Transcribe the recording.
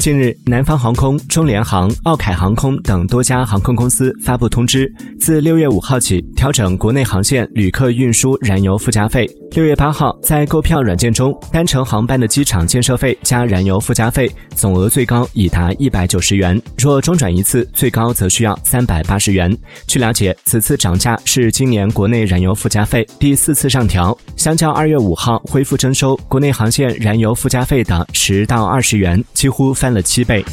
近日，南方航空、中联航、奥凯航空等多家航空公司发布通知，自六月五号起调整国内航线旅客运输燃油附加费。六月八号，在购票软件中，单程航班的机场建设费加燃油附加费总额最高已达一百九十元，若中转一次，最高则需要三百八十元。据了解，此次涨价是今年国内燃油附加费第四次上调，相较二月五号恢复征收国内航线燃油附加费的十到二十元，几乎翻翻了七倍。